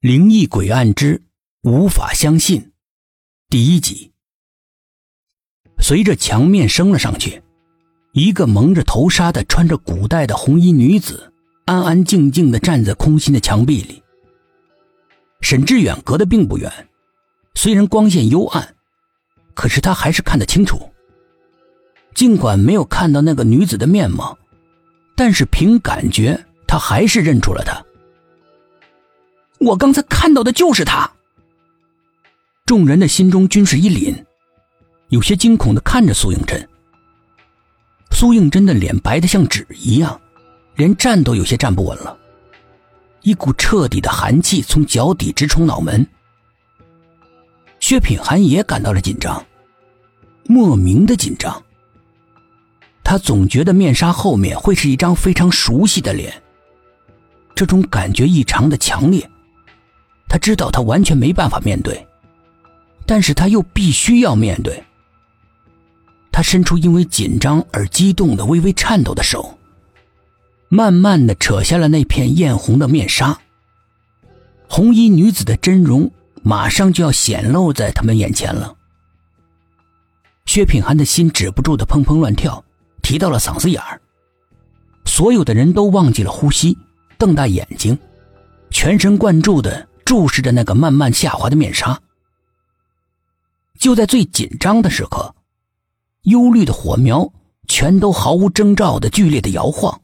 灵异诡案之无法相信，第一集。随着墙面升了上去，一个蒙着头纱的、穿着古代的红衣女子，安安静静的站在空心的墙壁里。沈志远隔得并不远，虽然光线幽暗，可是他还是看得清楚。尽管没有看到那个女子的面貌，但是凭感觉，他还是认出了她。我刚才看到的就是他。众人的心中均是一凛，有些惊恐的看着苏应真。苏应真的脸白的像纸一样，连站都有些站不稳了，一股彻底的寒气从脚底直冲脑门。薛品涵也感到了紧张，莫名的紧张。他总觉得面纱后面会是一张非常熟悉的脸，这种感觉异常的强烈。他知道他完全没办法面对，但是他又必须要面对。他伸出因为紧张而激动的微微颤抖的手，慢慢的扯下了那片艳红的面纱。红衣女子的真容马上就要显露在他们眼前了。薛品涵的心止不住的砰砰乱跳，提到了嗓子眼儿。所有的人都忘记了呼吸，瞪大眼睛，全神贯注的。注视着那个慢慢下滑的面纱。就在最紧张的时刻，忧虑的火苗全都毫无征兆的剧烈的摇晃，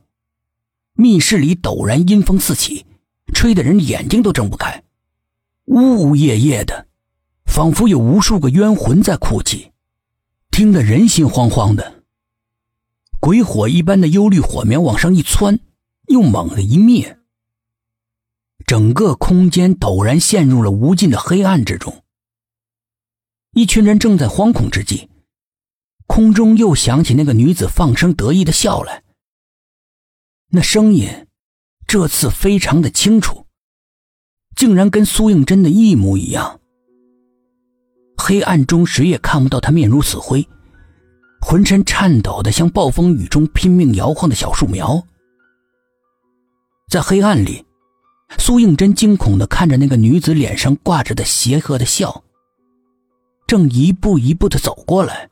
密室里陡然阴风四起，吹得人眼睛都睁不开，呜呜咽咽的，仿佛有无数个冤魂在哭泣，听得人心惶惶的。鬼火一般的忧虑火苗往上一窜，又猛地一灭。整个空间陡然陷入了无尽的黑暗之中。一群人正在惶恐之际，空中又响起那个女子放声得意的笑来。那声音这次非常的清楚，竟然跟苏应真的一模一样。黑暗中谁也看不到她面如死灰，浑身颤抖的像暴风雨中拼命摇晃的小树苗。在黑暗里。苏应真惊恐的看着那个女子脸上挂着的邪恶的笑，正一步一步的走过来，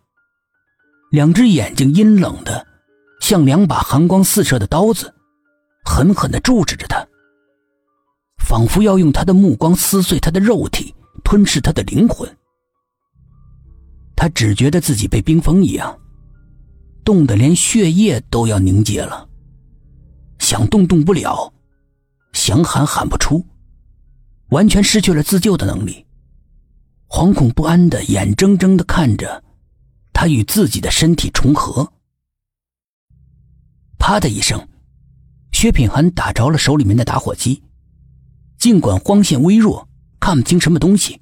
两只眼睛阴冷的，像两把寒光四射的刀子，狠狠的注视着他，仿佛要用他的目光撕碎他的肉体，吞噬他的灵魂。他只觉得自己被冰封一样，冻得连血液都要凝结了，想动动不了。想喊喊不出，完全失去了自救的能力，惶恐不安的眼睁睁的看着他与自己的身体重合。啪的一声，薛品涵打着了手里面的打火机，尽管光线微弱，看不清什么东西，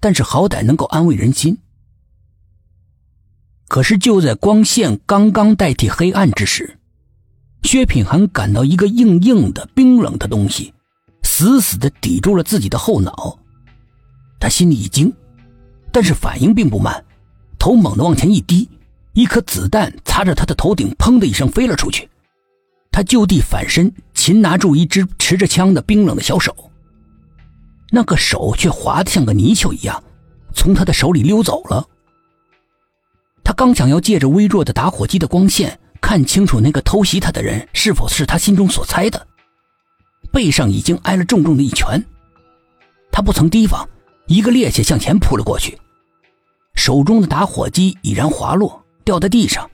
但是好歹能够安慰人心。可是就在光线刚刚代替黑暗之时。薛品涵感到一个硬硬的、冰冷的东西，死死的抵住了自己的后脑。他心里一惊，但是反应并不慢，头猛地往前一低，一颗子弹擦着他的头顶，砰的一声飞了出去。他就地反身，擒拿住一只持着枪的冰冷的小手。那个手却滑得像个泥鳅一样，从他的手里溜走了。他刚想要借着微弱的打火机的光线。看清楚那个偷袭他的人是否是他心中所猜的，背上已经挨了重重的一拳，他不曾提防，一个趔趄向前扑了过去，手中的打火机已然滑落，掉在地上，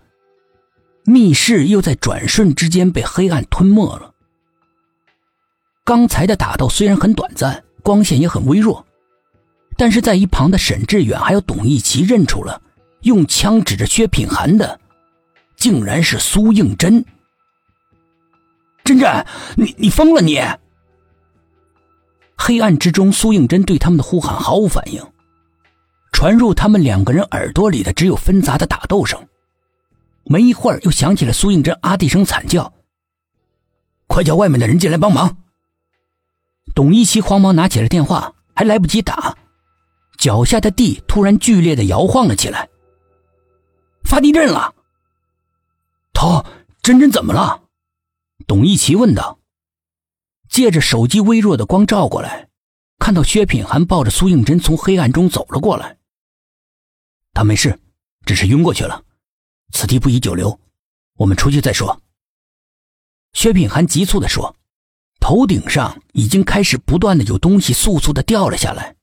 密室又在转瞬之间被黑暗吞没了。刚才的打斗虽然很短暂，光线也很微弱，但是在一旁的沈志远还有董一奇认出了用枪指着薛品涵的。竟然是苏应真！真真，你你疯了你！黑暗之中，苏应真对他们的呼喊毫无反应，传入他们两个人耳朵里的只有纷杂的打斗声。没一会儿，又响起了苏应真啊的一声惨叫：“快叫外面的人进来帮忙！”董一奇慌忙拿起了电话，还来不及打，脚下的地突然剧烈的摇晃了起来，发地震了！哦，真真怎么了？董一奇问道。借着手机微弱的光照过来，看到薛品涵抱着苏应真从黑暗中走了过来。他没事，只是晕过去了。此地不宜久留，我们出去再说。薛品涵急促地说，头顶上已经开始不断的有东西簌簌的掉了下来。